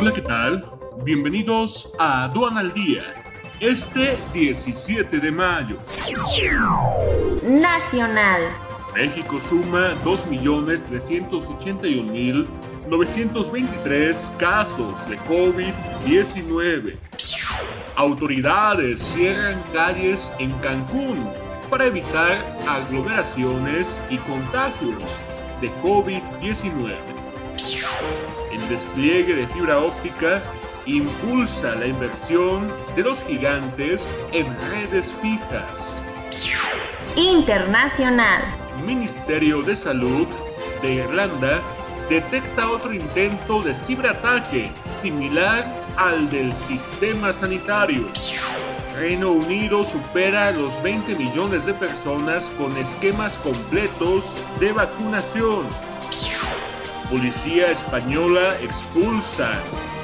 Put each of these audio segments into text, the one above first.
Hola, ¿qué tal? Bienvenidos a Aduana al Día, este 17 de mayo. Nacional. México suma 2.381.923 casos de COVID-19. Autoridades cierran calles en Cancún para evitar aglomeraciones y contagios de COVID-19. El despliegue de fibra óptica impulsa la inversión de los gigantes en redes fijas. Internacional. Ministerio de Salud de Irlanda detecta otro intento de ciberataque similar al del sistema sanitario. Reino Unido supera los 20 millones de personas con esquemas completos de vacunación. Policía española expulsa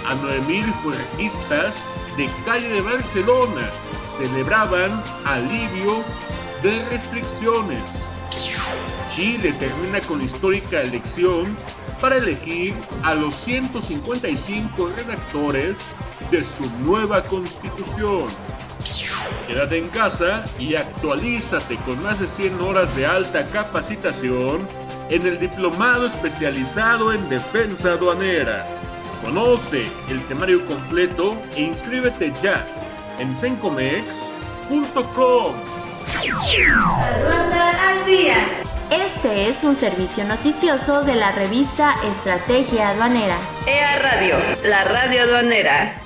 a 9.000 juerguistas de calle de Barcelona. Celebraban alivio de restricciones. Chile termina con histórica elección para elegir a los 155 redactores de su nueva constitución. Quédate en casa y actualízate con más de 100 horas de alta capacitación en el Diplomado Especializado en Defensa Aduanera. Conoce el temario completo e inscríbete ya en sencomex.com. Aduana al día. Este es un servicio noticioso de la revista Estrategia Aduanera. EA Radio, la radio aduanera.